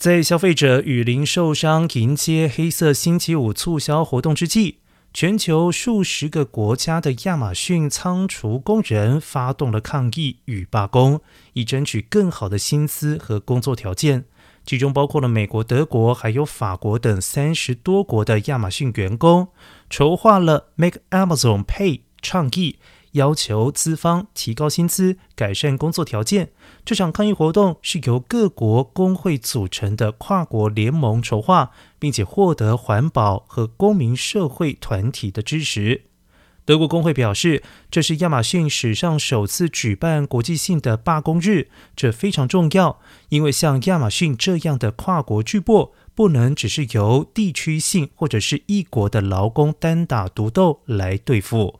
在消费者与零售商迎接黑色星期五促销活动之际，全球数十个国家的亚马逊仓储工人发动了抗议与罢工，以争取更好的薪资和工作条件。其中包括了美国、德国还有法国等三十多国的亚马逊员工，筹划了 Make Amazon Pay 倡议。要求资方提高薪资、改善工作条件。这场抗议活动是由各国工会组成的跨国联盟筹划，并且获得环保和公民社会团体的支持。德国工会表示，这是亚马逊史上首次举办国际性的罢工日，这非常重要，因为像亚马逊这样的跨国巨擘，不能只是由地区性或者是一国的劳工单打独斗来对付。